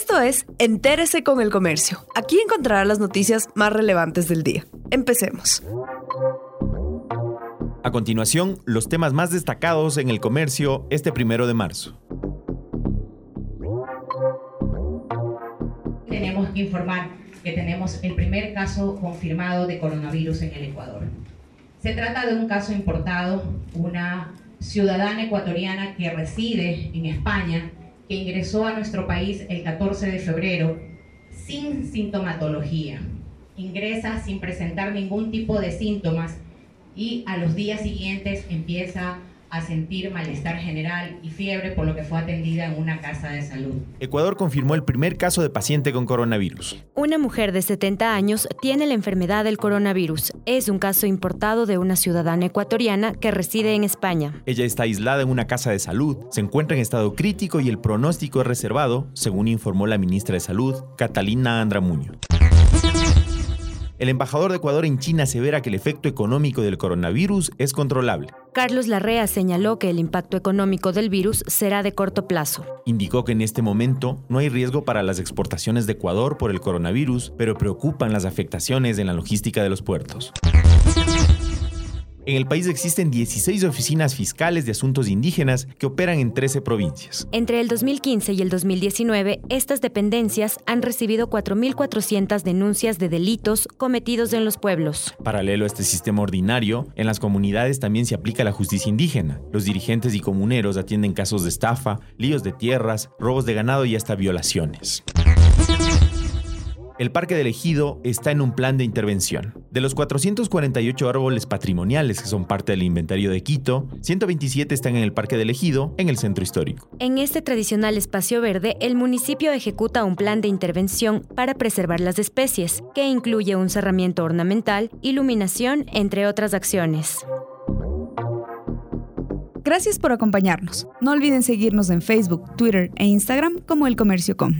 Esto es Entérese con el Comercio. Aquí encontrará las noticias más relevantes del día. Empecemos. A continuación, los temas más destacados en el comercio este primero de marzo. Tenemos que informar que tenemos el primer caso confirmado de coronavirus en el Ecuador. Se trata de un caso importado, una ciudadana ecuatoriana que reside en España que ingresó a nuestro país el 14 de febrero sin sintomatología. Ingresa sin presentar ningún tipo de síntomas y a los días siguientes empieza a sentir malestar general y fiebre, por lo que fue atendida en una casa de salud. Ecuador confirmó el primer caso de paciente con coronavirus. Una mujer de 70 años tiene la enfermedad del coronavirus. Es un caso importado de una ciudadana ecuatoriana que reside en España. Ella está aislada en una casa de salud, se encuentra en estado crítico y el pronóstico es reservado, según informó la ministra de Salud, Catalina Andramuño. El embajador de Ecuador en China asevera que el efecto económico del coronavirus es controlable. Carlos Larrea señaló que el impacto económico del virus será de corto plazo. Indicó que en este momento no hay riesgo para las exportaciones de Ecuador por el coronavirus, pero preocupan las afectaciones en la logística de los puertos. En el país existen 16 oficinas fiscales de asuntos indígenas que operan en 13 provincias. Entre el 2015 y el 2019, estas dependencias han recibido 4.400 denuncias de delitos cometidos en los pueblos. Paralelo a este sistema ordinario, en las comunidades también se aplica la justicia indígena. Los dirigentes y comuneros atienden casos de estafa, líos de tierras, robos de ganado y hasta violaciones. El Parque del Ejido está en un plan de intervención. De los 448 árboles patrimoniales que son parte del inventario de Quito, 127 están en el Parque del Ejido, en el centro histórico. En este tradicional espacio verde, el municipio ejecuta un plan de intervención para preservar las especies, que incluye un cerramiento ornamental, iluminación, entre otras acciones. Gracias por acompañarnos. No olviden seguirnos en Facebook, Twitter e Instagram como El Comercio Com.